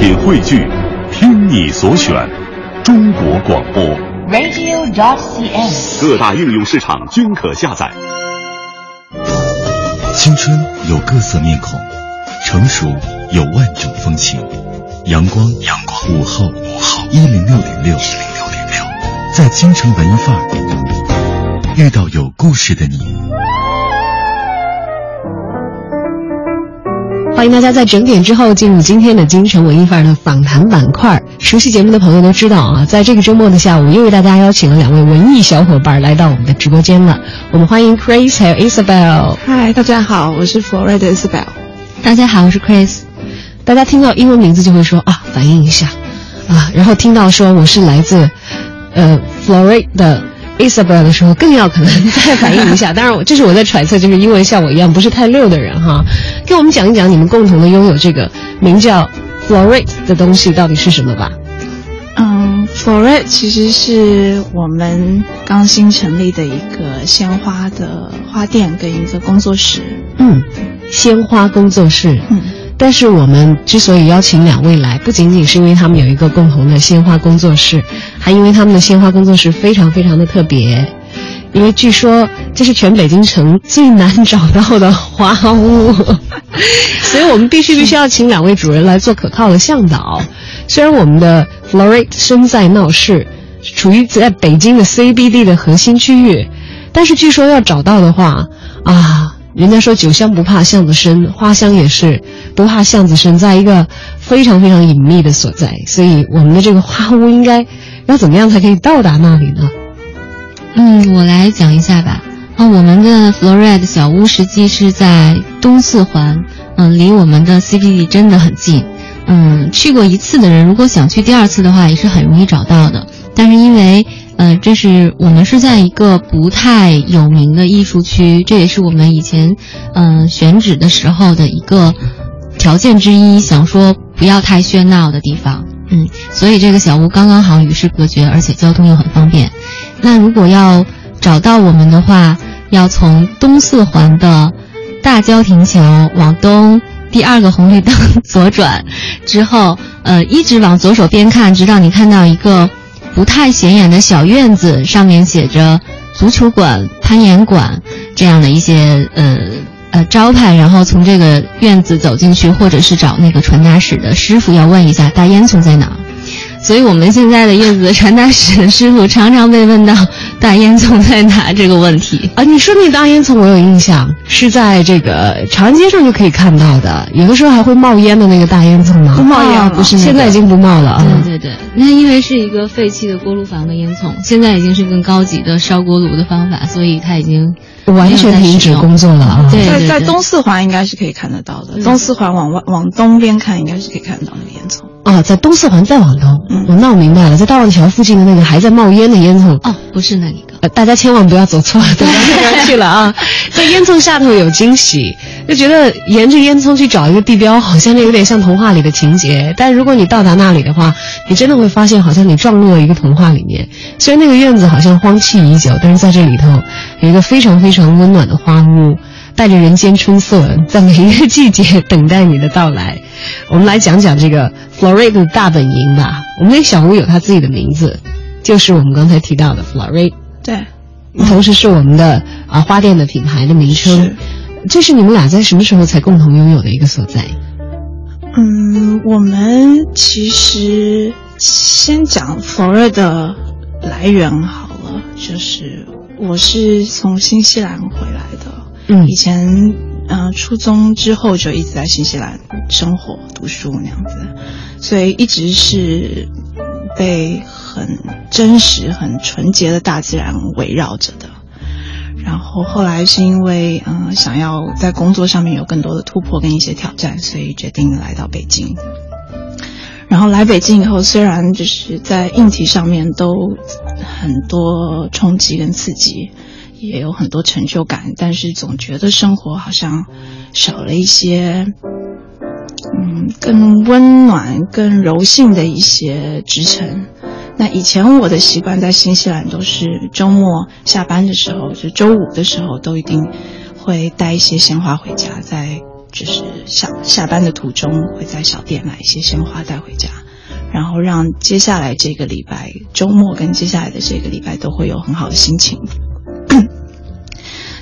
品汇聚，听你所选，中国广播。radio.dot.cn，。各大应用市场均可下载。青春有各色面孔，成熟有万种风情。阳光，阳光，午后，午后，一零六点六，一零六点六，在京城文艺范儿遇到有故事的你。欢迎大家在整点之后进入今天的京城文艺范儿的访谈板块。熟悉节目的朋友都知道啊，在这个周末的下午，又为大家邀请了两位文艺小伙伴来到我们的直播间了。我们欢迎 Chris 还有 Isabel。嗨，大家好，我是 Florida Isabel。大家好，我是 Chris。大家听到英文名字就会说啊，反应一下啊，然后听到说我是来自呃 Florida 的 Isabel 的时候，更要可能再反映一下。当然，我这是我在揣测，就是因为像我一样不是太溜的人哈，跟我们讲一讲你们共同的拥有这个名叫 Florite 的东西到底是什么吧。嗯，Florite 其实是我们刚新成立的一个鲜花的花店跟一个工作室。嗯，鲜花工作室。嗯。但是我们之所以邀请两位来，不仅仅是因为他们有一个共同的鲜花工作室，还因为他们的鲜花工作室非常非常的特别。因为据说这是全北京城最难找到的花屋，所以我们必须必须要请两位主人来做可靠的向导。虽然我们的 Florate 身在闹市，处于在北京的 CBD 的核心区域，但是据说要找到的话啊。人家说酒香不怕巷子深，花香也是不怕巷子深，在一个非常非常隐秘的所在，所以我们的这个花屋应该要怎么样才可以到达那里呢？嗯，我来讲一下吧。啊，我们的 Florida 小屋实际是在东四环，嗯，离我们的 CBD 真的很近。嗯，去过一次的人，如果想去第二次的话，也是很容易找到的。但是因为呃，这是我们是在一个不太有名的艺术区，这也是我们以前嗯、选址的时候的一个条件之一，想说不要太喧闹的地方，嗯，所以这个小屋刚刚好与世隔绝，而且交通又很方便。那如果要找到我们的话，要从东四环的大郊亭桥往东第二个红绿灯左转，之后 呃一直往左手边看，直到你看到一个。不太显眼的小院子，上面写着足球馆、攀岩馆这样的一些呃呃招牌，然后从这个院子走进去，或者是找那个传达室的师傅要问一下大烟囱在哪。所以我们现在的叶子的传达室的师傅常常被问到大烟囱在哪这个问题 啊。你说那大烟囱我有印象，是在这个长安街上就可以看到的，有的时候还会冒烟的那个大烟囱吗？不冒烟、哦，不是、那个，现在已经不冒了啊。对对对，那因为是一个废弃的锅炉房的烟囱，现在已经是更高级的烧锅炉的方法，所以它已经完全停止工作了啊。对,对,对，在在东四环应该是可以看得到的，东四环往外往东边看应该是可以看得到那个烟囱。啊，在东四环再往东，嗯，哦、那我明白了，在大望桥附近的那个还在冒烟的烟囱，哦，不是那里个，呃，大家千万不要走错了，走到那边去了啊！在烟囱下头有惊喜，就觉得沿着烟囱去找一个地标，好像那有点像童话里的情节。但如果你到达那里的话，你真的会发现，好像你撞入了一个童话里面。虽然那个院子好像荒弃已久，但是在这里头有一个非常非常温暖的花屋。带着人间春色，在每一个季节等待你的到来。我们来讲讲这个 Florida 的大本营吧。我们那小屋有它自己的名字，就是我们刚才提到的 Florida。对，同时是我们的啊花店的品牌的名称。是这是你们俩在什么时候才共同拥有的一个所在？嗯，我们其实先讲 Florida 的来源好了，就是我是从新西兰回来的。嗯，以前嗯、初中之后就一直在新西兰生活读书那样子，所以一直是被很真实、很纯洁的大自然围绕着的。然后后来是因为嗯、想要在工作上面有更多的突破跟一些挑战，所以决定来到北京。然后来北京以后，虽然就是在硬体上面都很多冲击跟刺激。也有很多成就感，但是总觉得生活好像少了一些，嗯，更温暖、更柔性的一些支撑。那以前我的习惯在新西兰都是周末下班的时候，就周五的时候都一定会带一些鲜花回家，在就是下下班的途中会在小店买一些鲜花带回家，然后让接下来这个礼拜周末跟接下来的这个礼拜都会有很好的心情。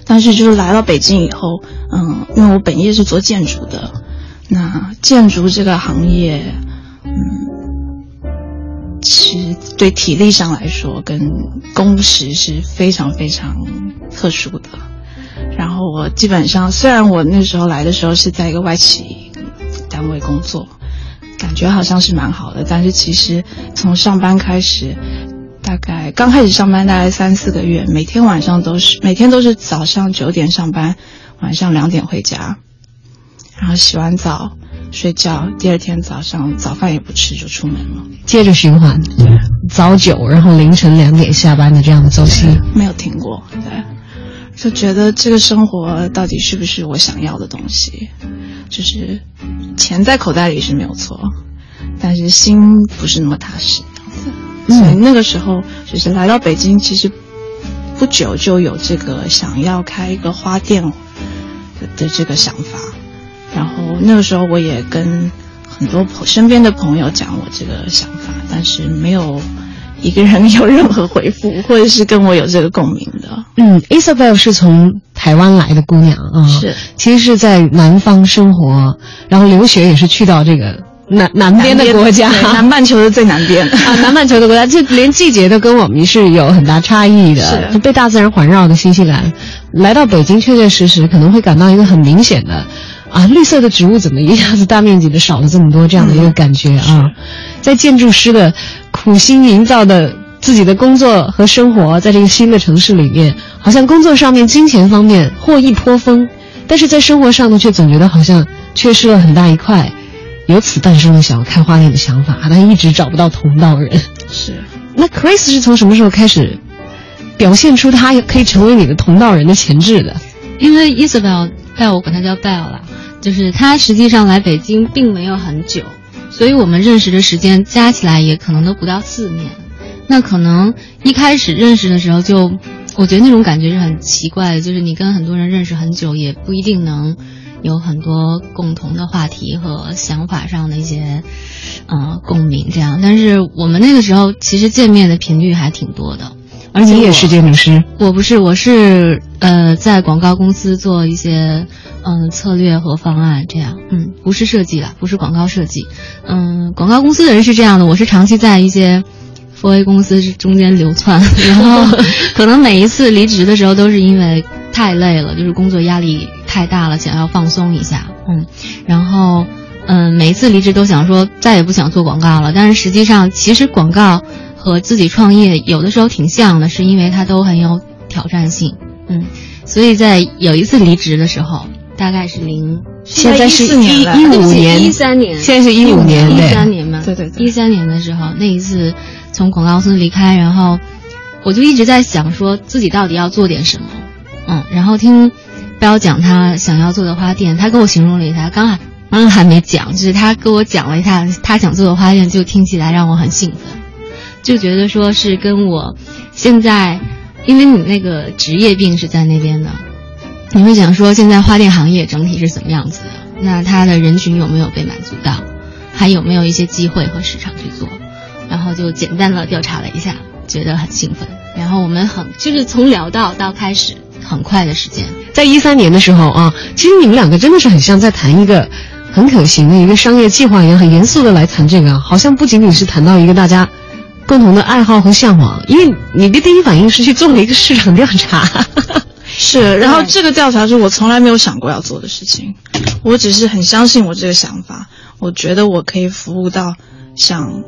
但是就是来到北京以后，嗯，因为我本业是做建筑的，那建筑这个行业，嗯，其实对体力上来说，跟工时是非常非常特殊的。然后我基本上，虽然我那时候来的时候是在一个外企单位工作，感觉好像是蛮好的，但是其实从上班开始。大概刚开始上班大概三四个月，每天晚上都是每天都是早上九点上班，晚上两点回家，然后洗完澡睡觉，第二天早上早饭也不吃就出门了，接着循环，早九然后凌晨两点下班的这样的周期没有停过，对，就觉得这个生活到底是不是我想要的东西？就是钱在口袋里是没有错，但是心不是那么踏实。所以那个时候，就是来到北京，其实不久就有这个想要开一个花店的这个想法。然后那个时候，我也跟很多朋身边的朋友讲我这个想法，但是没有一个人有任何回复，或者是跟我有这个共鸣的。嗯，Isabel 是从台湾来的姑娘啊，是，其实是在南方生活，然后留学也是去到这个。南南边的国家，南半球的最南边啊，南半球的国家，就连季节都跟我们是有很大差异的。是被大自然环绕的新西兰，来到北京，确确实实可能会感到一个很明显的，啊，绿色的植物怎么一下子大面积的少了这么多这样的一个感觉啊。在建筑师的苦心营造的自己的工作和生活，在这个新的城市里面，好像工作上面、金钱方面获益颇丰，但是在生活上呢，却总觉得好像缺失了很大一块。由此诞生了想要开花店的想法，但一直找不到同道人。是，那 Chris 是从什么时候开始表现出他可以成为你的同道人的潜质的？因为 Isabel，我管他叫 Bell 了，就是他实际上来北京并没有很久，所以我们认识的时间加起来也可能都不到四年。那可能一开始认识的时候，就我觉得那种感觉是很奇怪的，就是你跟很多人认识很久，也不一定能。有很多共同的话题和想法上的一些，呃，共鸣这样。但是我们那个时候其实见面的频率还挺多的，而且也是建筑师。我不是，我是呃，在广告公司做一些嗯策略和方案这样。嗯，不是设计的，不是广告设计。嗯，广告公司的人是这样的，我是长期在一些。佛 A 公司是中间流窜，然后可能每一次离职的时候都是因为太累了，就是工作压力太大了，想要放松一下。嗯，然后嗯，每一次离职都想说再也不想做广告了。但是实际上，其实广告和自己创业有的时候挺像的，是因为它都很有挑战性。嗯，所以在有一次离职的时候，大概是零，现在是一一五年，一三年，现在是一五年，一三年嘛，对对对，一三年的时候那一次。从广告公司离开，然后我就一直在想，说自己到底要做点什么。嗯，然后听不要讲他想要做的花店，他跟我形容了一下，刚还刚还没讲，就是他跟我讲了一下他想做的花店，就听起来让我很兴奋，就觉得说是跟我现在，因为你那个职业病是在那边的，你会想说现在花店行业整体是怎么样子的？那他的人群有没有被满足到？还有没有一些机会和市场去做？然后就简单的调查了一下，觉得很兴奋。然后我们很就是从聊到到开始很快的时间，在一三年的时候啊，其实你们两个真的是很像在谈一个很可行的一个商业计划一样，很严肃的来谈这个，好像不仅仅是谈到一个大家共同的爱好和向往。因为你的第一反应是去做了一个市场调查，是。然后这个调查是我从来没有想过要做的事情，我只是很相信我这个想法，我觉得我可以服务到像。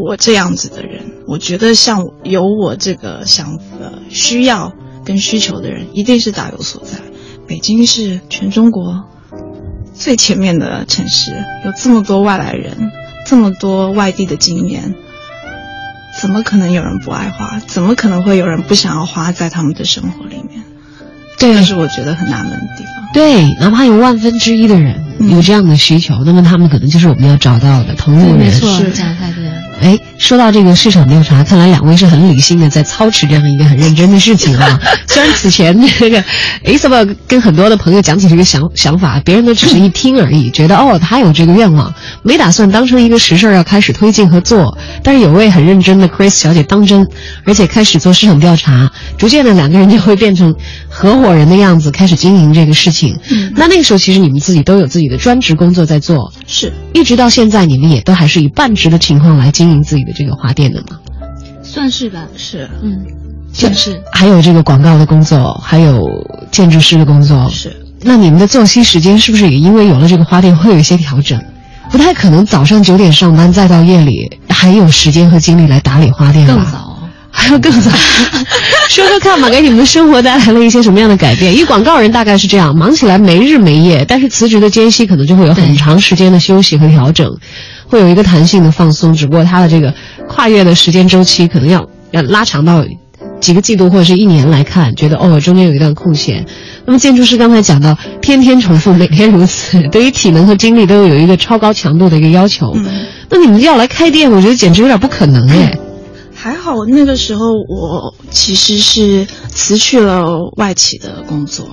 我这样子的人，我觉得像有我这个想法、需要跟需求的人，一定是大有所在。北京是全中国最前面的城市，有这么多外来人，这么多外地的经验，怎么可能有人不爱花？怎么可能会有人不想要花在他们的生活里面？这是我觉得很纳闷的地方。对，哪怕有万分之一的人有这样的需求，那么他们可能就是我们要找到的同路人。没错，讲太对了。哎，说到这个市场调查，看来两位是很理性的在操持这样一个很认真的事情啊。虽然此前这个 Isabel 跟很多的朋友讲起这个想想法，别人都只是一听而已，觉得哦他有这个愿望，没打算当成一个实事要开始推进和做。但是有位很认真的 Chris 小姐当真，而且开始做市场调查，逐渐的两个人就会变成合伙人的样子，开始经营这个事情。那那个时候其实你们自己都有自己的专职工作在做，是一直到现在你们也都还是以半职的情况来经营自己。的这个花店的吗？算是吧，是，嗯，算是。还有这个广告的工作，还有建筑师的工作，是。那你们的作息时间是不是也因为有了这个花店会有一些调整？不太可能早上九点上班，再到夜里还有时间和精力来打理花店吧？更早。还 要更早，说说看吧，给你们的生活带来了一些什么样的改变？因为广告人大概是这样，忙起来没日没夜，但是辞职的间隙可能就会有很长时间的休息和调整，会有一个弹性的放松。只不过他的这个跨越的时间周期可能要要拉长到几个季度或者是一年来看，觉得哦中间有一段空闲。那么建筑师刚才讲到，天天重复，每天如此，对于体能和精力都有一个超高强度的一个要求。那你们要来开店，我觉得简直有点不可能哎。还好那个时候我其实是辞去了外企的工作，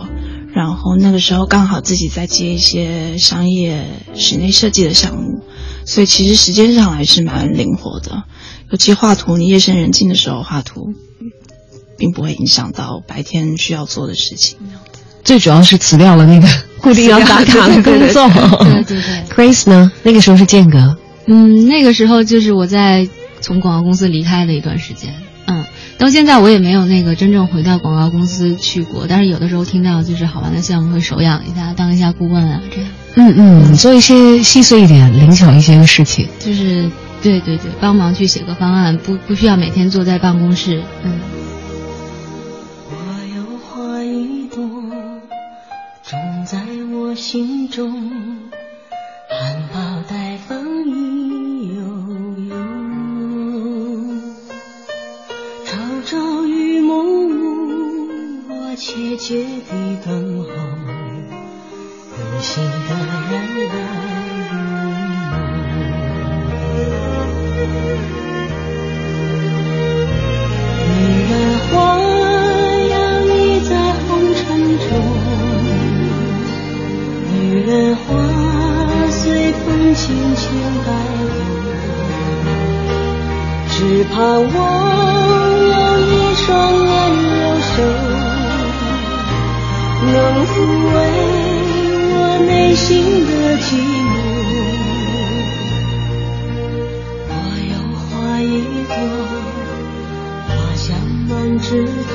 然后那个时候刚好自己在接一些商业室内设计的项目，所以其实时间上还是蛮灵活的。尤其画图，你夜深人静的时候画图，并不会影响到白天需要做的事情。最主要是辞掉了那个 固定要打卡的工作。对对对。Grace 呢？那个时候是间隔。嗯，那个时候就是我在。从广告公司离开的一段时间，嗯，到现在我也没有那个真正回到广告公司去过，但是有的时候听到就是好玩的项目会手痒一下，当一下顾问啊，这样。嗯嗯，做一些细碎一点、灵巧一些的事情。就是，对对对，帮忙去写个方案，不不需要每天坐在办公室。嗯。我有花一朵，种在我心中，含苞切切地等候，无心的人来入梦。女人花摇曳在红尘中，女人花随风轻轻摆动，只盼望有一。双眼能抚慰我内心的寂寞。我有花一朵，花香满枝头，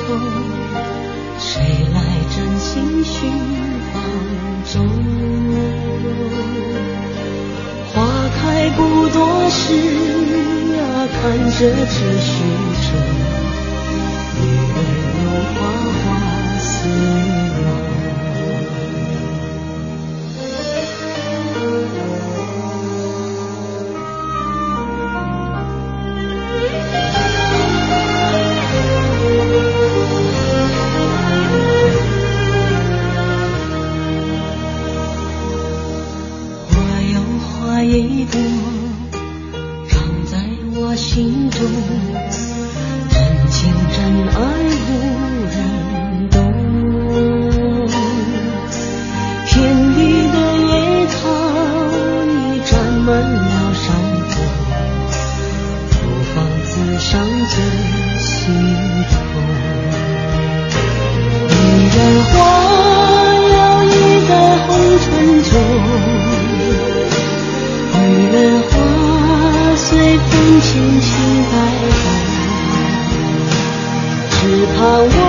谁来真心寻芳踪？花开不多时啊，看着只虚 Oh.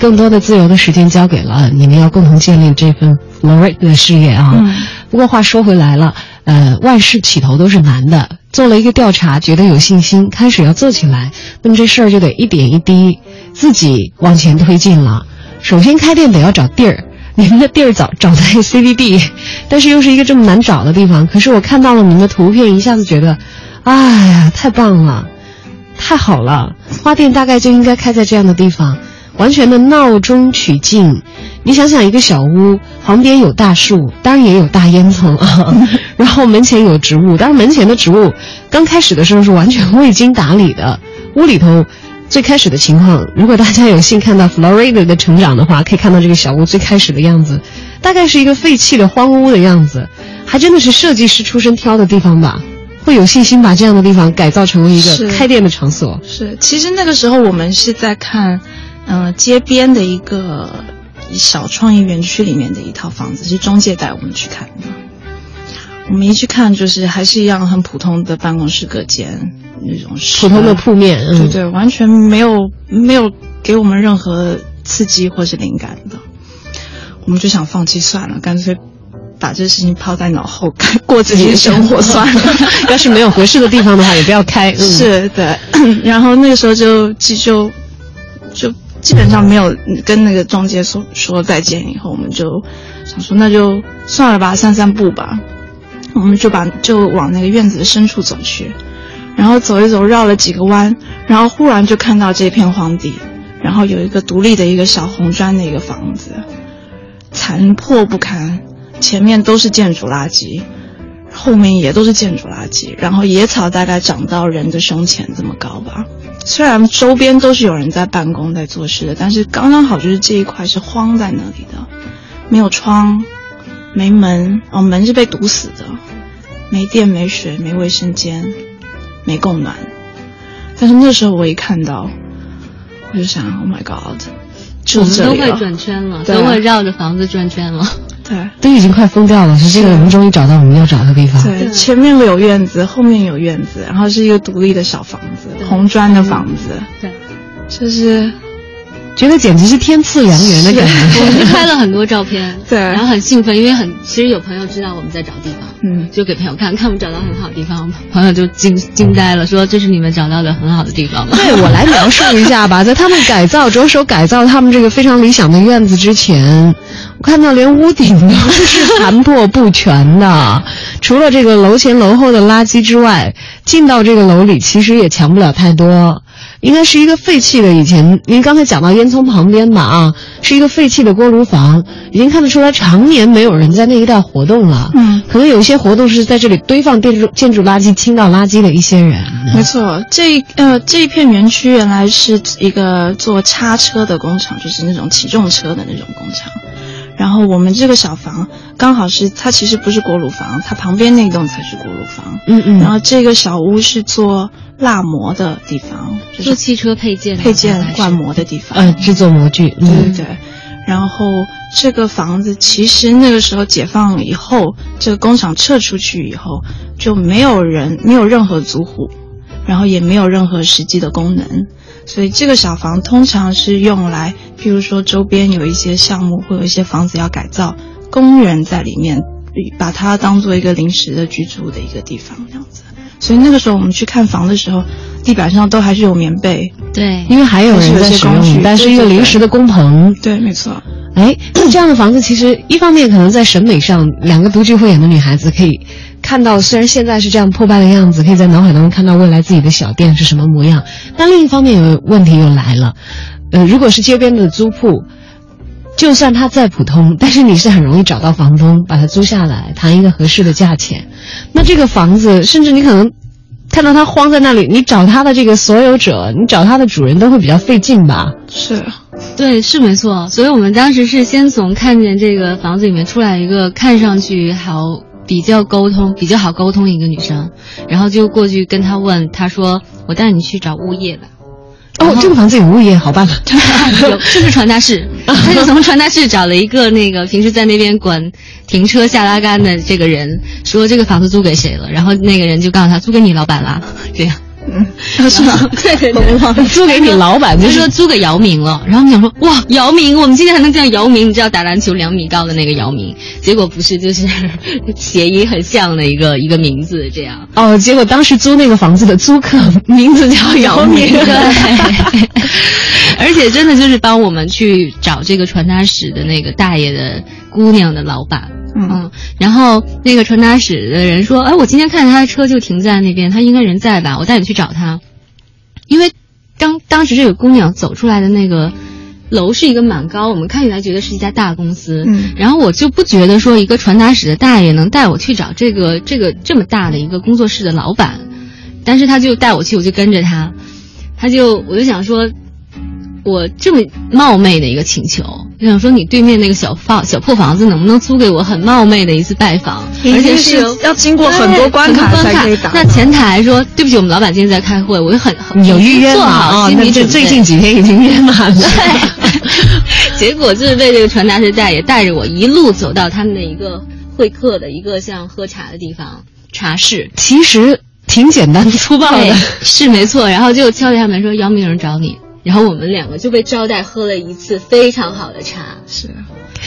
更多的自由的时间交给了你们，要共同建立这份 Florida 的事业啊。嗯不过话说回来了，呃，万事起头都是难的。做了一个调查，觉得有信心，开始要做起来，那么这事儿就得一点一滴自己往前推进了。首先开店得要找地儿，你们的地儿找找在 CBD，但是又是一个这么难找的地方。可是我看到了你们的图片，一下子觉得，哎呀，太棒了，太好了！花店大概就应该开在这样的地方。完全的闹中取静。你想想，一个小屋旁边有大树，当然也有大烟囱啊，然后门前有植物，当然门前的植物刚开始的时候是完全未经打理的。屋里头最开始的情况，如果大家有幸看到 Florida 的成长的话，可以看到这个小屋最开始的样子，大概是一个废弃的荒屋的样子，还真的是设计师出身挑的地方吧。会有信心把这样的地方改造成为一个开店的场所。是，其实那个时候我们是在看，嗯、街边的一个小创意园区里面的一套房子，是中介带我们去看的。我们一去看，就是还是一样很普通的办公室隔间那种普通的铺面，嗯，对对，完全没有没有给我们任何刺激或是灵感的。我们就想放弃算了，干脆把这事情抛在脑后，过自己的生活算了。要是没有合适的地方的话，也不要开。嗯、是的，然后那个时候就就就就基本上没有跟那个中介说说再见，以后我们就想说那就算了吧，散散步吧。我们就把就往那个院子的深处走去，然后走一走，绕了几个弯，然后忽然就看到这片荒地，然后有一个独立的一个小红砖的一个房子，残破不堪，前面都是建筑垃圾。后面也都是建筑垃圾，然后野草大概长到人的胸前这么高吧。虽然周边都是有人在办公、在做事的，但是刚刚好就是这一块是荒在那里的，没有窗，没门，哦，门是被堵死的，没电、没水、没卫生间，没供暖。但是那时候我一看到，我就想，Oh my God，就我们都会。转圈了，都会绕着房子转圈了。对 都已经快疯掉了。是这个，我们终于找到我们要找的地方。对，前面有院子，后面有院子，然后是一个独立的小房子，红砖的房子，对，就是觉得简直是天赐良缘的感觉。我们拍了很多照片，对然后很兴奋，因为很其实有朋友知道我们在找地方，嗯就给朋友看看我们找到很好的地方，朋友就惊惊呆了，说这是你们找到的很好的地方吗？对我来描述一下吧，在他们改造着手改造他们这个非常理想的院子之前，我看到连屋顶都是残破不全的，除了这个楼前楼后的垃圾之外，进到这个楼里其实也强不了太多。应该是一个废弃的，以前您刚才讲到烟囱旁边吧啊，是一个废弃的锅炉房，已经看得出来常年没有人在那一带活动了。嗯，可能有一些活动是在这里堆放建筑建筑垃圾、倾倒垃圾的一些人。没错，这一呃这一片园区原来是一个做叉车的工厂，就是那种起重车的那种工厂。然后我们这个小房刚好是它其实不是锅炉房，它旁边那栋才是锅炉房。嗯嗯，然后这个小屋是做蜡模的地方，就是做汽车配件配件灌模的地方。呃制作模具，对嗯对对。然后这个房子其实那个时候解放以后，这个工厂撤出去以后，就没有人，没有任何租户，然后也没有任何实际的功能，所以这个小房通常是用来，譬如说周边有一些项目或有一些房子要改造，工人在里面把它当做一个临时的居住的一个地方这样子。所以那个时候我们去看房的时候，地板上都还是有棉被。对，因为还有人在使用，但是一个临时的工棚。对，没错。哎，这样的房子其实一方面可能在审美上，两个独具慧眼的女孩子可以看到，虽然现在是这样破败的样子，可以在脑海当中看到未来自己的小店是什么模样。但另一方面，有问题又来了，呃，如果是街边的租铺。就算它再普通，但是你是很容易找到房东把它租下来，谈一个合适的价钱。那这个房子，甚至你可能看到它荒在那里，你找它的这个所有者，你找它的主人都会比较费劲吧？是，对，是没错。所以我们当时是先从看见这个房子里面出来一个看上去好、比较沟通、比较好沟通一个女生，然后就过去跟她问，她说：“我带你去找物业吧。”哦，这个房子有物业，好办了。有，就是传达室，他就从传达室找了一个那个平时在那边管停车下拉杆的这个人，说这个房子租给谁了，然后那个人就告诉他租给你老板了，这样。嗯，是吗？对 对对，租给你老板，就说租给姚明了。然后我们想说，哇，姚明，我们今天还能叫姚明？你知道打篮球两米高的那个姚明？结果不是，就是 谐音很像的一个一个名字，这样。哦，结果当时租那个房子的租客名字叫姚明，对。而且真的就是帮我们去找这个传达室的那个大爷的姑娘的老板。嗯，然后那个传达室的人说：“哎，我今天看见他的车就停在那边，他应该人在吧？我带你去找他。”因为当当时这个姑娘走出来的那个楼是一个蛮高，我们看起来觉得是一家大公司。嗯，然后我就不觉得说一个传达室的大爷能带我去找这个这个这么大的一个工作室的老板，但是他就带我去，我就跟着他，他就我就想说。我这么冒昧的一个请求，我想说你对面那个小房小破房子能不能租给我？很冒昧的一次拜访，而且是要经过很多关卡才可以打。那前台说对不起，我们老板今天在开会，我就很有预约嘛，心理准备。最近几天已经约满了。对 结果就是被这个传达室大爷带着我一路走到他们的一个会客的一个像喝茶的地方茶室，其实挺简单粗暴的，是没错。然后就敲一下门说：“姚明有人找你。”然后我们两个就被招待喝了一次非常好的茶。是，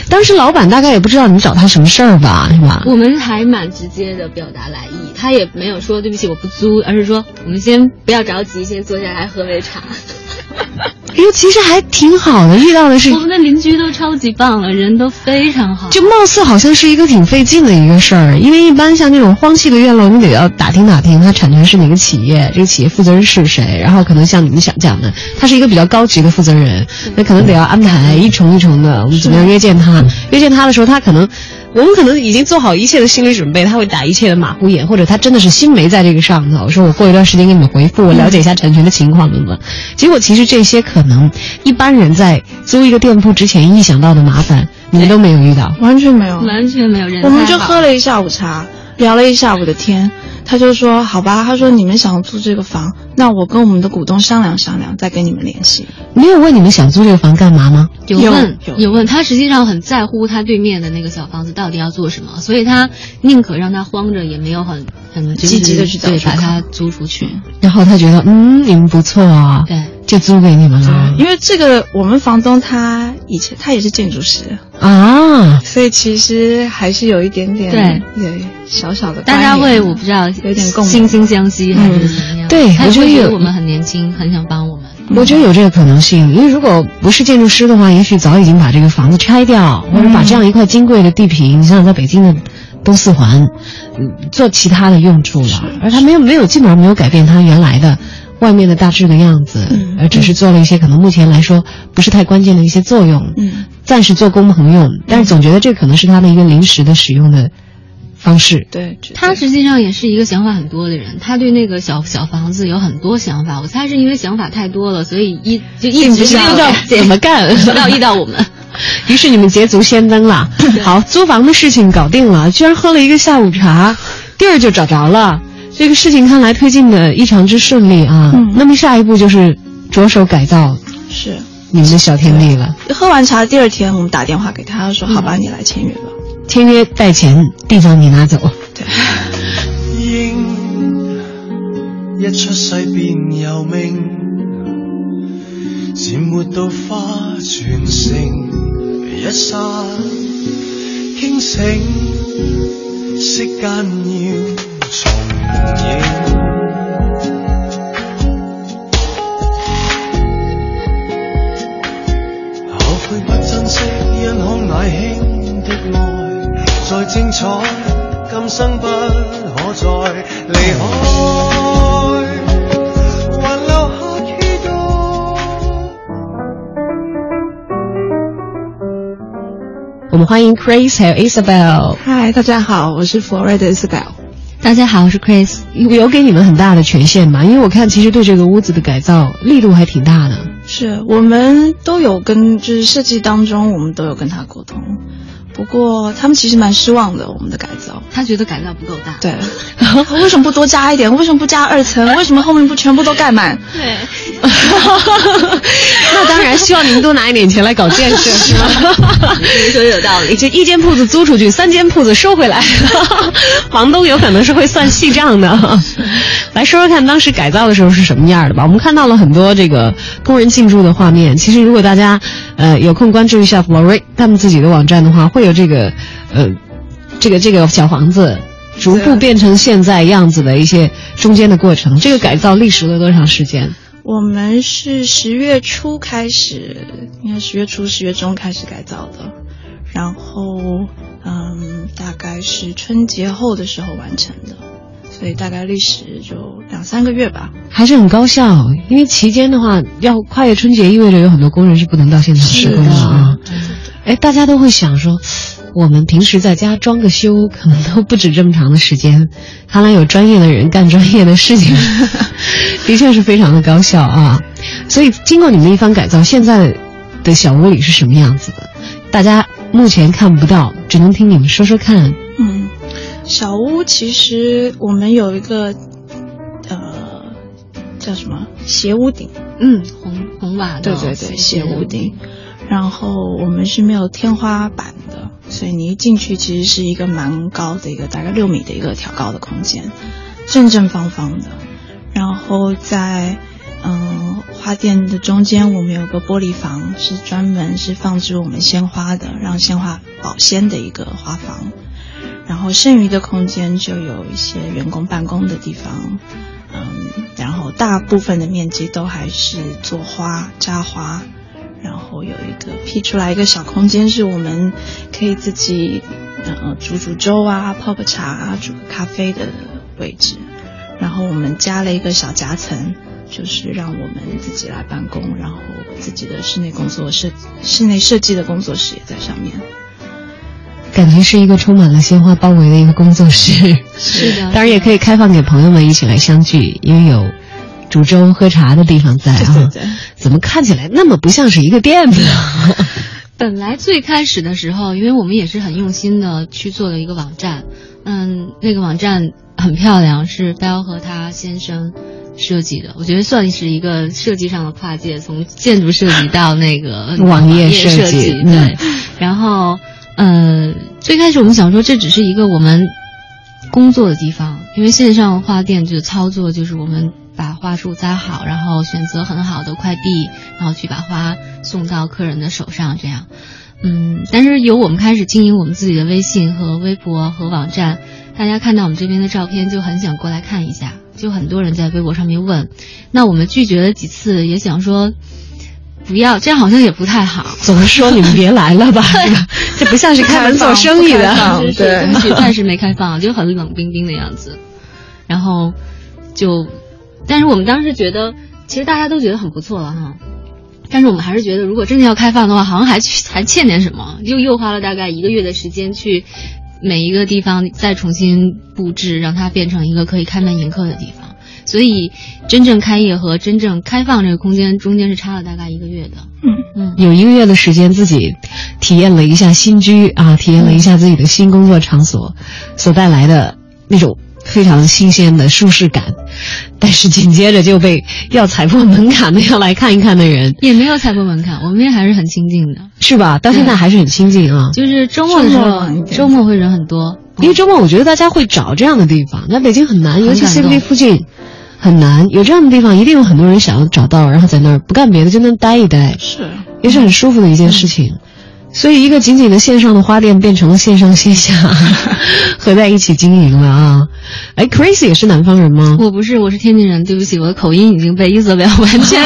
当时老板大概也不知道你找他什么事儿吧，是吧？我们还蛮直接的表达来意，他也没有说对不起我不租，而是说我们先不要着急，先坐下来喝杯茶。因为其实还挺好的，遇到的是我们的邻居都超级棒了，人都非常好。就貌似好像是一个挺费劲的一个事儿，因为一般像这种荒弃的院落，你得要打听打听它产权是哪个企业，这个企业负责人是谁，然后可能像你们想讲的，他是一个比较高级的负责人，那可能得要安排一重一重的，我们怎么样约见他？约见他的时候，他可能。我们可能已经做好一切的心理准备，他会打一切的马虎眼，或者他真的是心没在这个上头。说我过一段时间给你们回复，我了解一下产权的情况等等。结果其实这些可能一般人在租一个店铺之前意想到的麻烦，你们都没有遇到，完全没有，完全没有。人我们就喝了一下午茶，聊了一下午的天。他就说好吧，他说你们想租这个房，那我跟我们的股东商量商量，再跟你们联系。没有问你们想租这个房干嘛吗？有问有问，他实际上很在乎他对面的那个小房子到底要做什么，所以他宁可让他荒着，也没有很很积极的去对把它租出去。然后他觉得嗯你们不错啊，对，就租给你们了。因为这个我们房东他以前他也是建筑师啊，所以其实还是有一点点对对。小小的，大家会我不知道有点共惺惺相惜还是怎么样？对，我觉得有我们很年轻，很想帮我们。我觉得有这个可能性，因为如果不是建筑师的话，也许早已经把这个房子拆掉，或者把这样一块金贵的地皮，你想想在北京的东四环，做其他的用处了。而他没有没有基本上没有改变他原来的外面的大致的样子，而只是做了一些可能目前来说不是太关键的一些作用，暂时做工朋用。但是总觉得这可能是他的一个临时的使用的。方式对，他实际上也是一个想法很多的人，他对那个小小房子有很多想法。我猜是因为想法太多了，所以一就一直不知道怎么干，要遇到我们。于是你们捷足先登了。好，租房的事情搞定了，居然喝了一个下午茶，地儿就找着了。这个事情看来推进的异常之顺利啊。嗯。那么下一步就是着手改造，是你们的小天地了。喝完茶第二天，我们打电话给他，他说：“好吧，你来签约吧。”签约带钱，地方你拿走。对。鹰一出世便由命，渐活到花全盛，一刹清醒，息间要欢迎 Chris 还有 Isabel。嗨，大家好，我是 Florida Isabel。大家好，我是 Chris。有给你们很大的权限嘛？因为我看其实对这个屋子的改造力度还挺大的。是我们都有跟，就是设计当中，我们都有跟他沟通。不过他们其实蛮失望的，我们的改造。他觉得改造不够大。对，为什么不多加一点？为什么不加二层？为什么后面不全部都盖满？对，那当然希望您多拿一点钱来搞建设，是吗？您说有道理。这一间铺子租出去，三间铺子收回来，房东有可能是会算细账的。来说说看，当时改造的时候是什么样的吧？我们看到了很多这个工人进驻的画面。其实，如果大家呃有空关注一下 Florey 他们自己的网站的话，会有这个呃这个这个小房子逐步变成现在样子的一些中间的过程。这个改造历时了多长时间？我们是十月初开始，应该十月初、十月中开始改造的，然后嗯，大概是春节后的时候完成的。所以大概历时就两三个月吧，还是很高效。因为期间的话，要跨越春节，意味着有很多工人是不能到现场施工的啊。哎，大家都会想说，我们平时在家装个修，可能都不止这么长的时间。看来有专业的人干专业的事情，的确是非常的高效啊。所以经过你们一番改造，现在的小屋里是什么样子的？大家目前看不到，只能听你们说说看。嗯。小屋其实我们有一个，呃，叫什么斜屋顶？嗯，红红瓦的。对对对，斜屋顶。然后我们是没有天花板的，所以你一进去其实是一个蛮高的一个大概六米的一个挑高的空间，正正方方的。然后在嗯花店的中间，我们有个玻璃房，是专门是放置我们鲜花的，让鲜花保鲜的一个花房。然后剩余的空间就有一些员工办公的地方，嗯，然后大部分的面积都还是做花扎花，然后有一个辟出来一个小空间，是我们可以自己呃煮煮粥啊、泡个茶、啊、煮个咖啡的位置。然后我们加了一个小夹层，就是让我们自己来办公，然后自己的室内工作室室内设计的工作室也在上面。感觉是一个充满了鲜花包围的一个工作室，是的。当然也可以开放给朋友们一起来相聚，因为有煮粥喝茶的地方在啊。怎么看起来那么不像是一个店呢？本来最开始的时候，因为我们也是很用心的去做了一个网站，嗯，那个网站很漂亮，是 Bell 和他先生设计的，我觉得算是一个设计上的跨界，从建筑设计到那个 网页设计，对，然后。呃，最开始我们想说这只是一个我们工作的地方，因为线上花店就操作就是我们把花束栽好，然后选择很好的快递，然后去把花送到客人的手上这样。嗯，但是由我们开始经营我们自己的微信和微博和网站，大家看到我们这边的照片就很想过来看一下，就很多人在微博上面问，那我们拒绝了几次，也想说。不要，这样好像也不太好。怎么说你们别来了吧？这不像是开门做生意的。对，暂时没开放，就很冷冰冰的样子。然后就，但是我们当时觉得，其实大家都觉得很不错了哈。但是我们还是觉得，如果真的要开放的话，好像还 还欠点什么。又又花了大概一个月的时间去每一个地方再重新布置，让它变成一个可以开门迎客的地方。所以，真正开业和真正开放这个空间中间是差了大概一个月的。嗯嗯，有一个月的时间自己体验了一下新居啊，体验了一下自己的新工作场所所带来的那种非常新鲜的舒适感。但是紧接着就被要踩破门槛的要来看一看的人也没有踩破门槛，我们也还是很亲近的，是吧？到现在还是很亲近啊。就是周末的时候，周末会人很多，因为周末我觉得大家会找这样的地方，那北京很难，尤其 CBD 附近。很难有这样的地方，一定有很多人想要找到，然后在那儿不干别的就能待一待，是也是很舒服的一件事情。所以，一个仅仅的线上的花店变成了线上线下 合在一起经营了啊！哎，Crazy 也是南方人吗？我不是，我是天津人。对不起，我的口音已经被伊泽表完全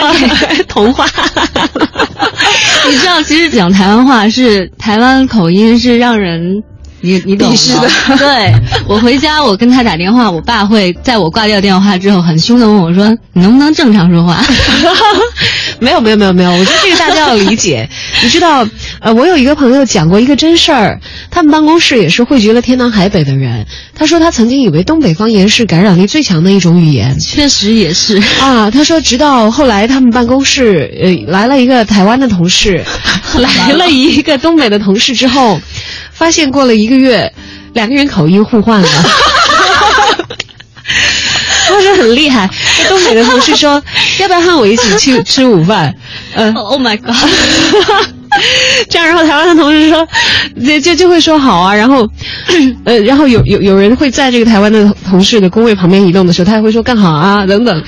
给同化。你知道，其实讲台湾话是台湾口音是让人你你懂是的，对我回家，我跟他打电话，我爸会在我挂掉电话之后，很凶的问我说：“你能不能正常说话？” 没有没有没有没有，我觉得这个大家要理解。你知道，呃，我有一个朋友讲过一个真事儿，他们办公室也是汇聚了天南海北的人。他说他曾经以为东北方言是感染力最强的一种语言，确实也是啊。他说，直到后来他们办公室呃来了一个台湾的同事，来了一个东北的同事之后。发现过了一个月，两个人口音互换了，他说很厉害。东北的同事说，要不要和我一起去吃午饭？嗯，Oh my god。这样，然后台湾的同事说，就就就会说好啊。然后，呃，然后有有有人会在这个台湾的同事的工位旁边移动的时候，他也会说干好啊等等。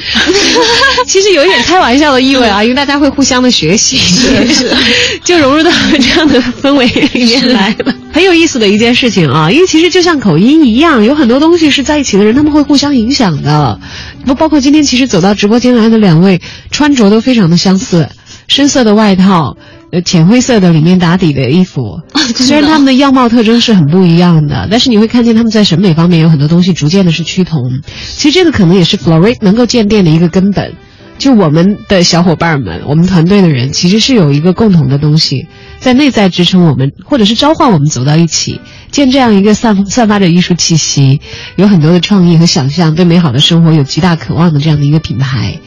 其实有一点开玩笑的意味啊，因为大家会互相的学习，是 就融入到这样的氛围里面来了。很有意思的一件事情啊，因为其实就像口音一样，有很多东西是在一起的人，他们会互相影响的。不包括今天其实走到直播间来的两位，穿着都非常的相似，深色的外套。呃，浅灰色的里面打底的衣服，虽然他们的样貌特征是很不一样的，但是你会看见他们在审美方面有很多东西逐渐的是趋同。其实这个可能也是 Floride 能够建店的一个根本。就我们的小伙伴们，我们团队的人，其实是有一个共同的东西在内在支撑我们，或者是召唤我们走到一起，建这样一个散散发着艺术气息、有很多的创意和想象、对美好的生活有极大渴望的这样的一个品牌。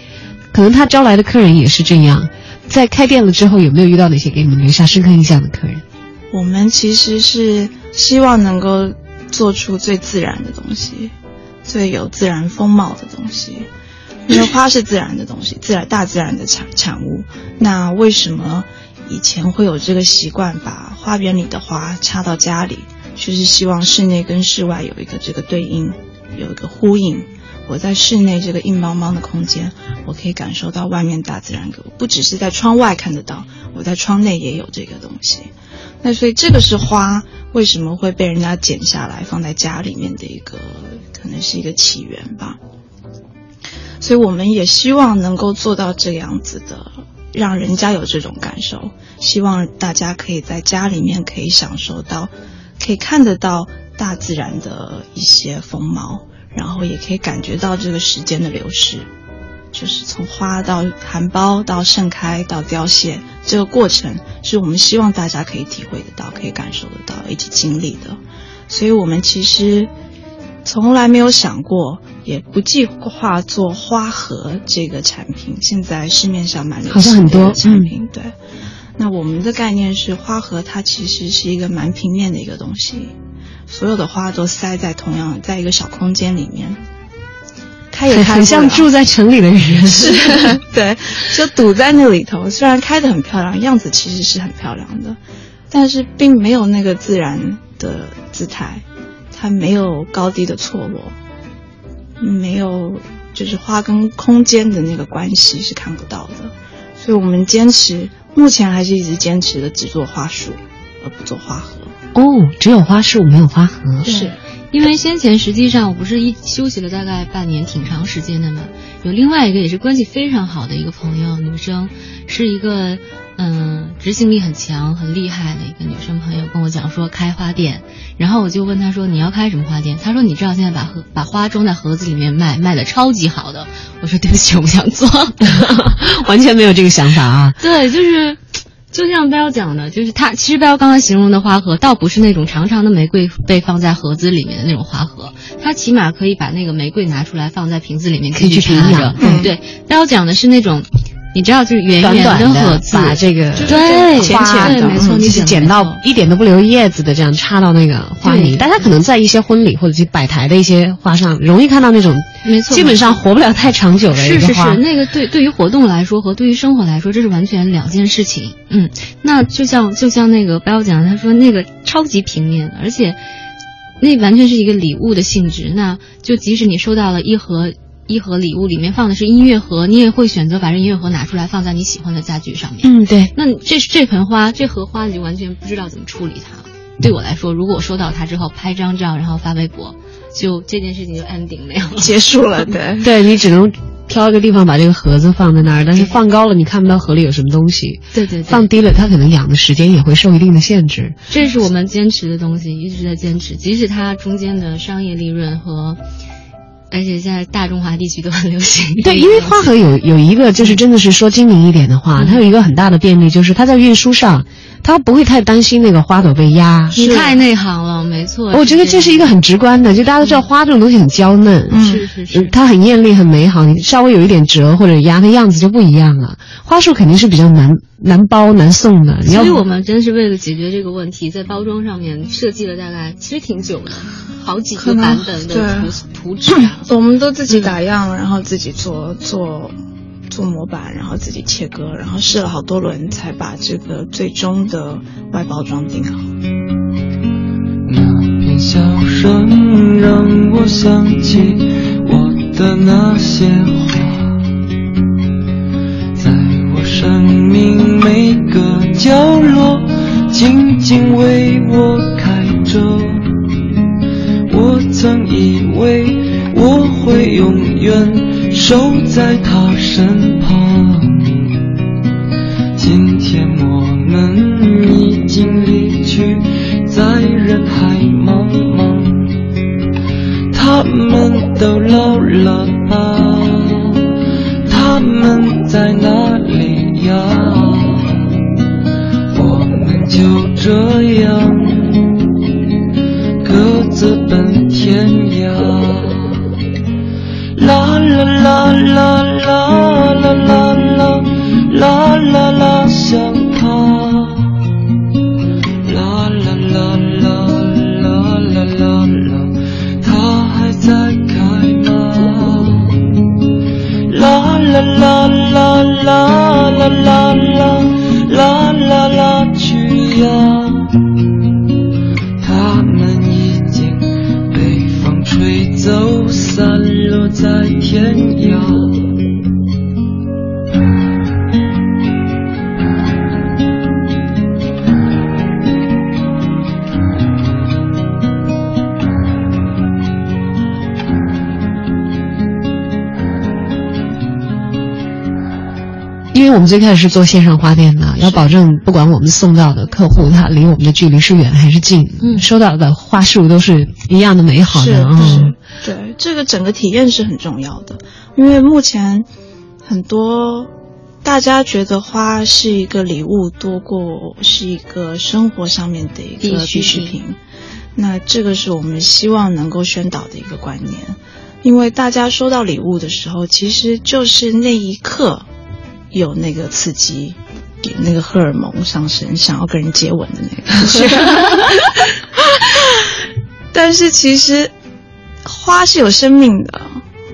可能他招来的客人也是这样。在开店了之后，有没有遇到哪些给你们留下深刻印象的客人？我们其实是希望能够做出最自然的东西，最有自然风貌的东西。因为花是自然的东西，自然大自然的产产物。那为什么以前会有这个习惯，把花园里的花插到家里，就是希望室内跟室外有一个这个对应，有一个呼应。我在室内这个硬邦邦的空间，我可以感受到外面大自然给我，不只是在窗外看得到，我在窗内也有这个东西。那所以这个是花为什么会被人家剪下来放在家里面的一个，可能是一个起源吧。所以我们也希望能够做到这样子的，让人家有这种感受，希望大家可以在家里面可以享受到，可以看得到大自然的一些风貌。然后也可以感觉到这个时间的流逝，就是从花到含苞到盛开到凋谢，这个过程是我们希望大家可以体会得到、可以感受得到、一起经历的。所以我们其实从来没有想过，也不计划做花盒这个产品。现在市面上蛮流行的产品，对。那我们的概念是，花盒它其实是一个蛮平面的一个东西。所有的花都塞在同样在一个小空间里面，开也开很像住在城里的人，是，对，就堵在那里头。虽然开的很漂亮，样子其实是很漂亮的，但是并没有那个自然的姿态，它没有高低的错落，没有就是花跟空间的那个关系是看不到的。所以我们坚持，目前还是一直坚持的只做花束，而不做花盒。哦，只有花束没有花盒，是因为先前实际上我不是一休息了大概半年，挺长时间的嘛。有另外一个也是关系非常好的一个朋友，女生，是一个嗯执行力很强、很厉害的一个女生朋友，跟我讲说开花店。然后我就问她说你要开什么花店？她说你知道现在把盒把花装在盒子里面卖，卖的超级好的。我说对不起，我不想做，完全没有这个想法啊。对，就是。就像彪讲的，就是他其实彪刚才形容的花盒，倒不是那种长长的玫瑰被放在盒子里面的那种花盒，它起码可以把那个玫瑰拿出来放在瓶子里面，可以去插着。对，彪讲的是那种。你知道，就是圆圆的盒子，把这个对花，没错，你是剪到一点都不留叶子的，这样插到那个花里。大家可能在一些婚礼或者去摆台的一些花上，容易看到那种，没错，基本上活不了太长久的是是是，那个对对于活动来说和对于生活来说，这是完全两件事情。嗯，那就像就像那个不要讲，他说那个超级平面，而且那完全是一个礼物的性质。那就即使你收到了一盒。一盒礼物里面放的是音乐盒，你也会选择把这音乐盒拿出来放在你喜欢的家具上面。嗯，对。那这这盆花，这盒花你就完全不知道怎么处理它。对我来说，如果我收到它之后拍张照，然后发微博，就这件事情就 ending 了，结束了。对，对你只能挑一个地方把这个盒子放在那儿，但是放高了你看不到盒里有什么东西，对对对，放低了它可能养的时间也会受一定的限制。这是我们坚持的东西，一直在坚持，即使它中间的商业利润和。而且在大中华地区都很流行。对，因为花河有有一个，就是真的是说精明一点的话，它有一个很大的便利，就是它在运输上，它不会太担心那个花朵被压。你太内行了，没错。我觉得这是一个很直观的，就大家都知道花这种东西很娇嫩，是是是，它很艳丽、很美好。你稍微有一点折或者压，它样子就不一样了。花束肯定是比较难难包难送的。所以我们真是为了解决这个问题，在包装上面设计了大概其实挺久的。好几个版本的图图纸，我们都自己打样，然后自己做做做模板，然后自己切割，然后试了好多轮，才把这个最终的外包装定好。那片笑声让我想起我的那些花，在我生命每个角落，静静为我开着。我曾以为我会永远守在他身旁，今天我们已经离去，在人海茫茫，他们都老了 lo, lo, 们最开始是做线上花店的，要保证不管我们送到的客户他离我们的距离是远还是近，嗯，收到的花束都是一样的美好的，嗯，对，这个整个体验是很重要的。因为目前很多大家觉得花是一个礼物多过是一个生活上面的一个必需品，那这个是我们希望能够宣导的一个观念。因为大家收到礼物的时候，其实就是那一刻。有那个刺激，那个荷尔蒙上升，想要跟人接吻的那个感觉。但是其实花是有生命的，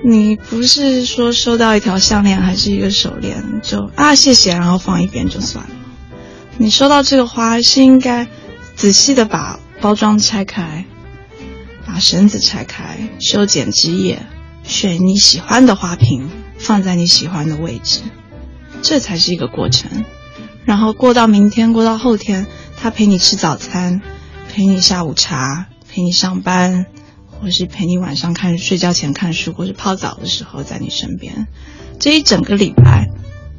你不是说收到一条项链还是一个手链就啊谢谢，然后放一边就算了。你收到这个花是应该仔细的把包装拆开，把绳子拆开，修剪枝叶，选你喜欢的花瓶，放在你喜欢的位置。这才是一个过程，然后过到明天，过到后天，他陪你吃早餐，陪你下午茶，陪你上班，或是陪你晚上看睡觉前看书，或是泡澡的时候在你身边，这一整个礼拜，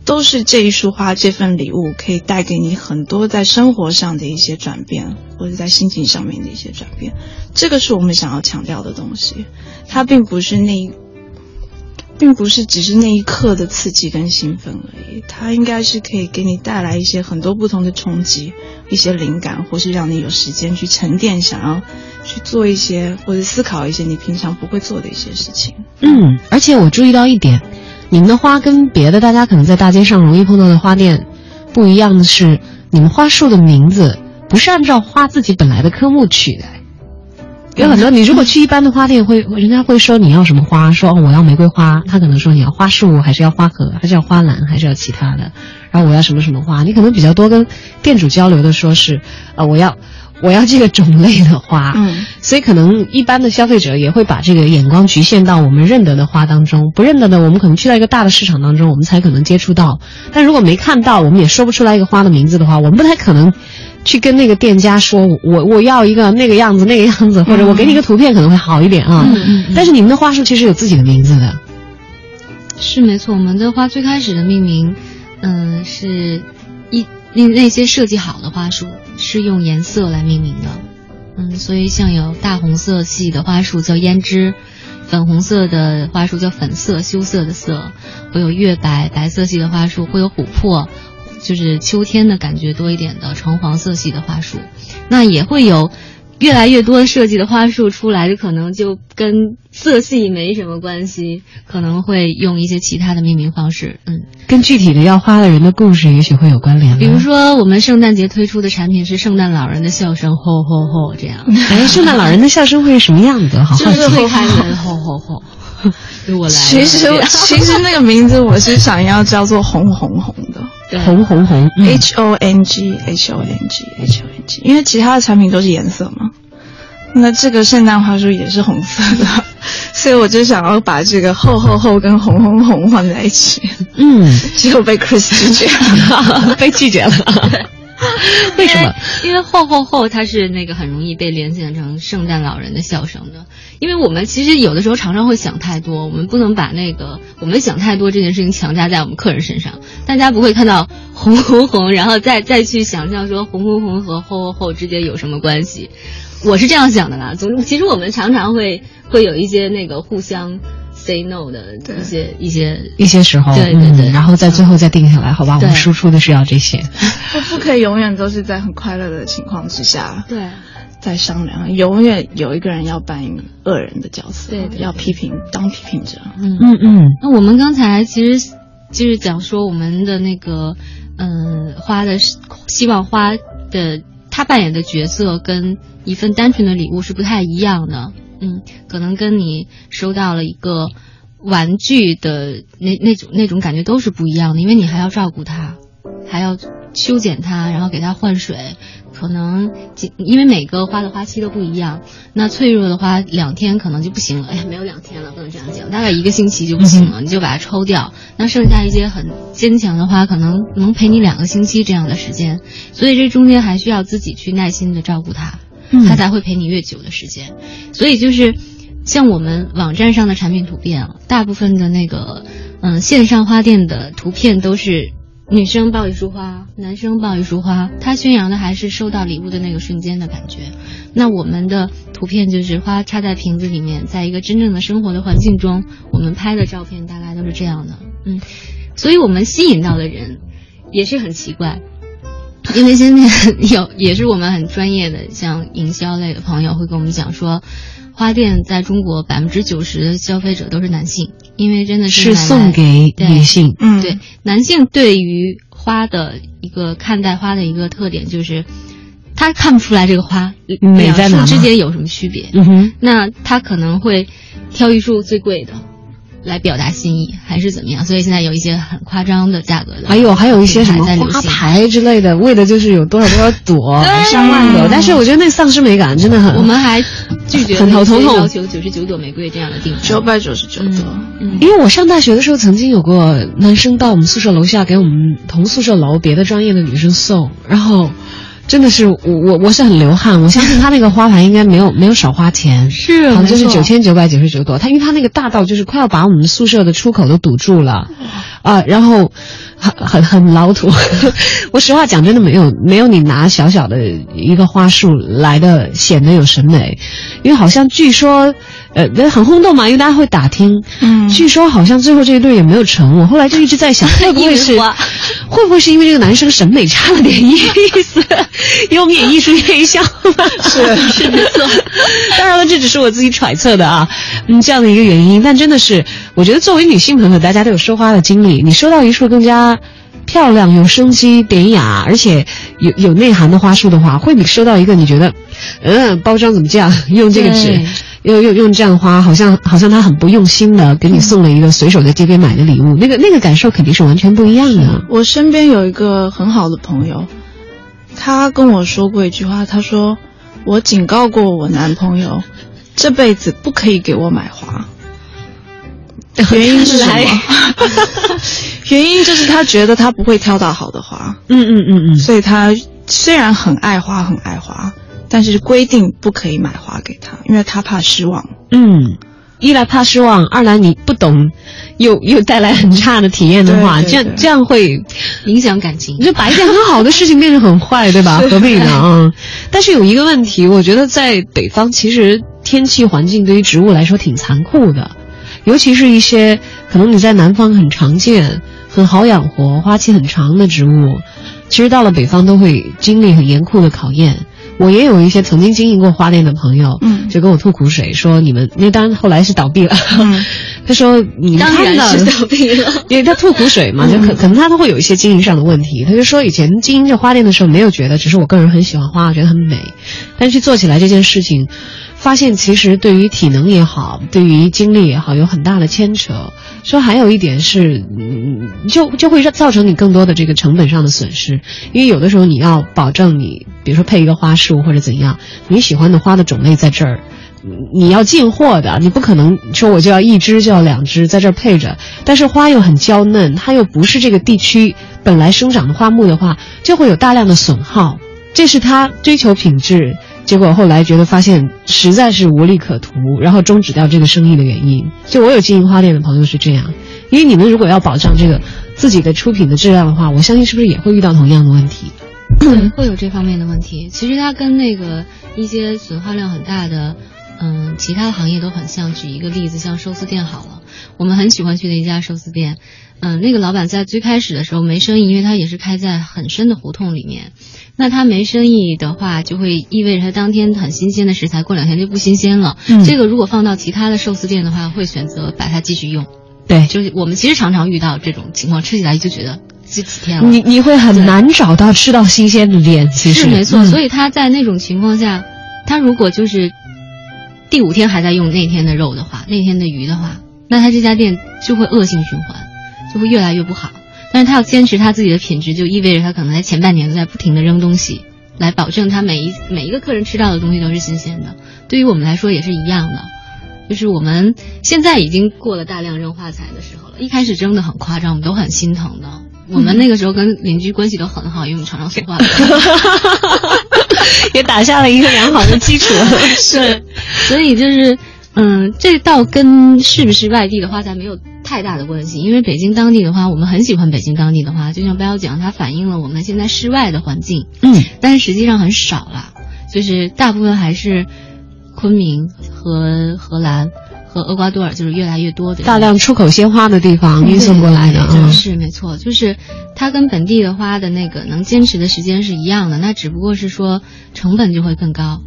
都是这一束花这份礼物可以带给你很多在生活上的一些转变，或者在心情上面的一些转变。这个是我们想要强调的东西，它并不是那。并不是只是那一刻的刺激跟兴奋而已，它应该是可以给你带来一些很多不同的冲击，一些灵感，或是让你有时间去沉淀，想要去做一些或者思考一些你平常不会做的一些事情。嗯，而且我注意到一点，你们的花跟别的大家可能在大街上容易碰到的花店不一样的是，你们花束的名字不是按照花自己本来的科目取的。有很多，你如果去一般的花店，会人家会说你要什么花，说哦我要玫瑰花，他可能说你要花束还是要花盒，还是要花篮，还是要其他的，然后我要什么什么花，你可能比较多跟店主交流的说是，呃我要我要这个种类的花，嗯，所以可能一般的消费者也会把这个眼光局限到我们认得的花当中，不认得的我们可能去到一个大的市场当中，我们才可能接触到，但如果没看到，我们也说不出来一个花的名字的话，我们不太可能。去跟那个店家说，我我要一个那个样子那个样子，或者我给你一个图片可能会好一点啊。但是你们的花束其实有自己的名字的，是没错，我们的花最开始的命名，嗯，是一那那些设计好的花束是用颜色来命名的，嗯，所以像有大红色系的花束叫胭脂，粉红色的花束叫粉色羞涩的色，会有月白白色系的花束，会有琥珀，就是秋天的感觉多一点的橙黄色系的花束，那也会有。越来越多设计的花束出来，就可能就跟色系没什么关系，可能会用一些其他的命名方式。嗯，跟具体的要花的人的故事也许会有关联。比如说，我们圣诞节推出的产品是圣诞老人的笑声，吼吼吼，这样。哎，圣诞老人的笑声会是什么样子？好好奇。会开门，吼吼吼。我 来。其实，其实那个名字我是想要叫做红红红的，红红红，H O N G H O N G H O N G，因为其他的产品都是颜色嘛。那这个圣诞花束也是红色的，所以我就想要把这个厚厚厚跟红红红放在一起。嗯，结果被 Chris 拒绝了，被拒绝了。为什么？因为厚厚厚它是那个很容易被联想成圣诞老人的笑声的。因为我们其实有的时候常常会想太多，我们不能把那个我们想太多这件事情强加在我们客人身上。大家不会看到红红红，然后再再去想象说红红红和厚厚厚之间有什么关系。我是这样想的啦。总之，其实我们常常会会有一些那个互相 say no 的一些一些一些时候，对对对，然后在最后再定下来，好吧？我们输出的是要这些，不 不可以永远都是在很快乐的情况之下，对，在商量，永远有一个人要扮演恶人的角色，对，要批评当批评者，嗯。嗯嗯。那我们刚才其实就是讲说我们的那个嗯花的希望花的。他扮演的角色跟一份单纯的礼物是不太一样的，嗯，可能跟你收到了一个玩具的那那种那种感觉都是不一样的，因为你还要照顾它，还要修剪它，然后给它换水。可能因为每个花的花期都不一样，那脆弱的花两天可能就不行了。哎呀，没有两天了，不能这样讲，大概一个星期就不行了，你就把它抽掉。那剩下一些很坚强的花，可能能陪你两个星期这样的时间。所以这中间还需要自己去耐心的照顾它，他才会陪你越久的时间。所以就是像我们网站上的产品图片啊，大部分的那个嗯线上花店的图片都是。女生抱一束花，男生抱一束花，他宣扬的还是收到礼物的那个瞬间的感觉。那我们的图片就是花插在瓶子里面，在一个真正的生活的环境中，我们拍的照片大概都是这样的。嗯，所以我们吸引到的人也是很奇怪，因为现在 有也是我们很专业的，像营销类的朋友会跟我们讲说。花店在中国百分之九十的消费者都是男性，因为真的是是送给女性。嗯，对，男性对于花的一个看待花的一个特点就是，他看不出来这个花美在哪之间有什么区别。嗯哼，那他可能会挑一束最贵的。来表达心意还是怎么样？所以现在有一些很夸张的价格的，还有还有一些什么花牌之类的，为的就是有多少多少朵，上万朵。但是我觉得那丧失美感真的很。我们还拒绝很头痛，要求九十九朵玫瑰这样的定九百九十九朵。因为我上大学的时候，曾经有过男生到我们宿舍楼下给我们同宿舍楼别的专业的女生送，然后。真的是我我我是很流汗，我相信他那个花盘应该没有没有少花钱，是好像就是九千九百九十九朵，他因为他那个大道就是快要把我们宿舍的出口都堵住了，啊，然后很很很老土，我实话讲真的没有没有你拿小小的一个花束来的显得有审美，因为好像据说。呃，很轰动嘛，因为大家会打听。嗯，据说好像最后这一对也没有成。我后来就一直在想，会不会是，会不会是因为这个男生审美差了点意思？因为我们演艺术院校嘛，是是没错。当然了，这只是我自己揣测的啊，嗯，这样的一个原因。但真的是，我觉得作为女性朋友，大家都有收花的经历。你收到一束更加漂亮、有生机、典雅，而且有有内涵的花束的话，会比收到一个你觉得，嗯，包装怎么这样，用这个纸。用用用这样花，好像好像他很不用心的给你送了一个随手在街边买的礼物，那个那个感受肯定是完全不一样的。我身边有一个很好的朋友，他跟我说过一句话，他说：“我警告过我男朋友，这辈子不可以给我买花。” 原因是什么？原因就是他觉得他不会挑到好的花。嗯嗯嗯嗯，所以他虽然很爱花，很爱花。但是规定不可以买花给他，因为他怕失望。嗯，一来怕失望，二来你不懂，又又带来很差的体验的话，这样这样会影响感情。你 就把一件很好的事情变成很坏，对吧？何必呢？嗯！但是有一个问题，我觉得在北方，其实天气环境对于植物来说挺残酷的，尤其是一些可能你在南方很常见、很好养活、花期很长的植物，其实到了北方都会经历很严酷的考验。我也有一些曾经经营过花店的朋友，嗯，就跟我吐苦水说：“你们，因为当然后来是倒闭了。” 他说：“你当然是倒闭了，因为 他吐苦水嘛，就可可能他都会有一些经营上的问题。他就说以前经营这花店的时候没有觉得，只是我个人很喜欢花，我觉得很美，但是做起来这件事情。”发现其实对于体能也好，对于精力也好，有很大的牵扯。说还有一点是，嗯，就就会造成你更多的这个成本上的损失，因为有的时候你要保证你，比如说配一个花束或者怎样，你喜欢的花的种类在这儿，你要进货的，你不可能说我就要一支就要两支在这儿配着。但是花又很娇嫩，它又不是这个地区本来生长的花木的话，就会有大量的损耗。这是他追求品质。结果后来觉得发现实在是无利可图，然后终止掉这个生意的原因。就我有经营花店的朋友是这样，因为你们如果要保障这个自己的出品的质量的话，我相信是不是也会遇到同样的问题？会有这方面的问题。其实它跟那个一些损耗量很大的，嗯，其他的行业都很像。举一个例子，像寿司店好了，我们很喜欢去的一家寿司店，嗯，那个老板在最开始的时候没生意，因为他也是开在很深的胡同里面。那他没生意的话，就会意味着他当天很新鲜的食材，过两天就不新鲜了。嗯，这个如果放到其他的寿司店的话，会选择把它继续用。对，就是我们其实常常遇到这种情况，吃起来就觉得这几天了。你你会很难找到吃到新鲜的店，其实是没错。所以他在那种情况下，他如果就是第五天还在用那天的肉的话，那天的鱼的话，那他这家店就会恶性循环，就会越来越不好。但是他要坚持他自己的品质，就意味着他可能在前半年都在不停的扔东西，来保证他每一每一个客人吃到的东西都是新鲜的。对于我们来说也是一样的，就是我们现在已经过了大量扔花材的时候了。一开始扔的很夸张，我们都很心疼的。我们那个时候跟邻居关系都很好，因为我们常常送花，也打下了一个良好的基础。是，所以就是。嗯，这倒跟是不是外地的花材没有太大的关系，因为北京当地的话，我们很喜欢北京当地的花，就像彪讲，它反映了我们现在室外的环境。嗯，但是实际上很少了，就是大部分还是昆明和荷兰和厄瓜多尔，就是越来越多的大量出口鲜花的地方运送过来的。嗯，是没错，就是它跟本地的花的那个能坚持的时间是一样的，那只不过是说成本就会更高。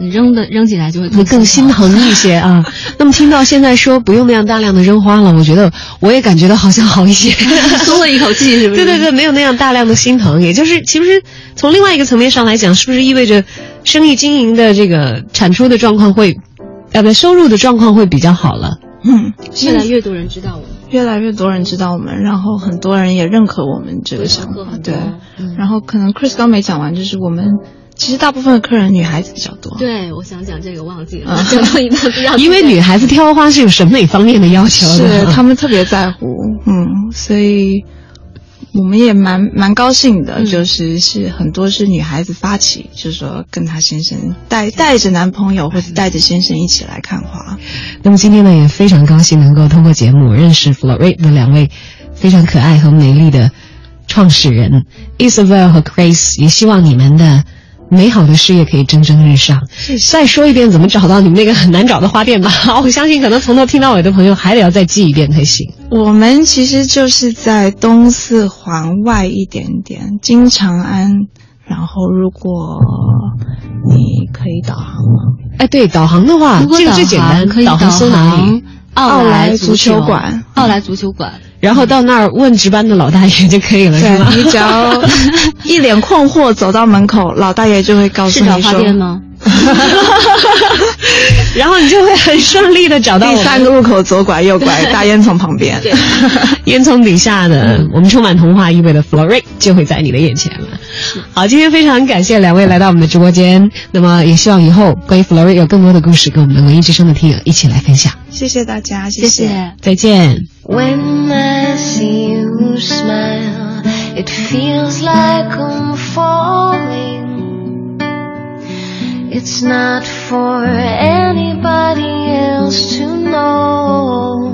你扔的扔起来就会更心疼一些啊。那么听到现在说不用那样大量的扔花了，我觉得我也感觉到好像好一些，松了一口气，是不是？对对对，没有那样大量的心疼，也就是其实从另外一个层面上来讲，是不是意味着生意经营的这个产出的状况会，呃，不，收入的状况会比较好了？嗯，越来越多人知道我们，越来越多人知道我们，然后很多人也认可我们这个想法，对。然后可能 Chris 刚没讲完，就是我们。其实大部分的客人女孩子比较多。对，我想讲这个忘记了，讲到一半不要。因为女孩子挑花是有审美方面的要求的，是他们特别在乎，嗯，所以我们也蛮蛮高兴的，就是是很多是女孩子发起，就是说跟她先生带带着男朋友或者带着先生一起来看花。那么今天呢，也非常高兴能够通过节目认识 Florade 的两位非常可爱和美丽的创始人 Isabel 和 Grace，也希望你们的。美好的事业可以蒸蒸日上。再说一遍，怎么找到你们那个很难找的花店吧？我相信，可能从头听到尾的朋友还得要再记一遍才行。我们其实就是在东四环外一点点，金长安。然后，如果你可以导航吗？哎，对，导航的话，这个最简单，可以导航搜哪里？奥莱足球馆，奥莱足球馆。然后到那儿问值班的老大爷就可以了，是吗？你只要一脸困惑走到门口，老大爷就会告诉你说：“是花店吗？” 然后你就会很顺利的找到第三个路口左拐右拐，大烟囱旁边，烟囱底下的我们充满童话意味的 Florate 就会在你的眼前了。好，今天非常感谢两位来到我们的直播间，那么也希望以后关于 Florate 有更多的故事跟我们的文艺之声的听友一起来分享。谢谢大家，谢谢，再见。When I see you smile, it feels like I'm falling. It's not for anybody else to know.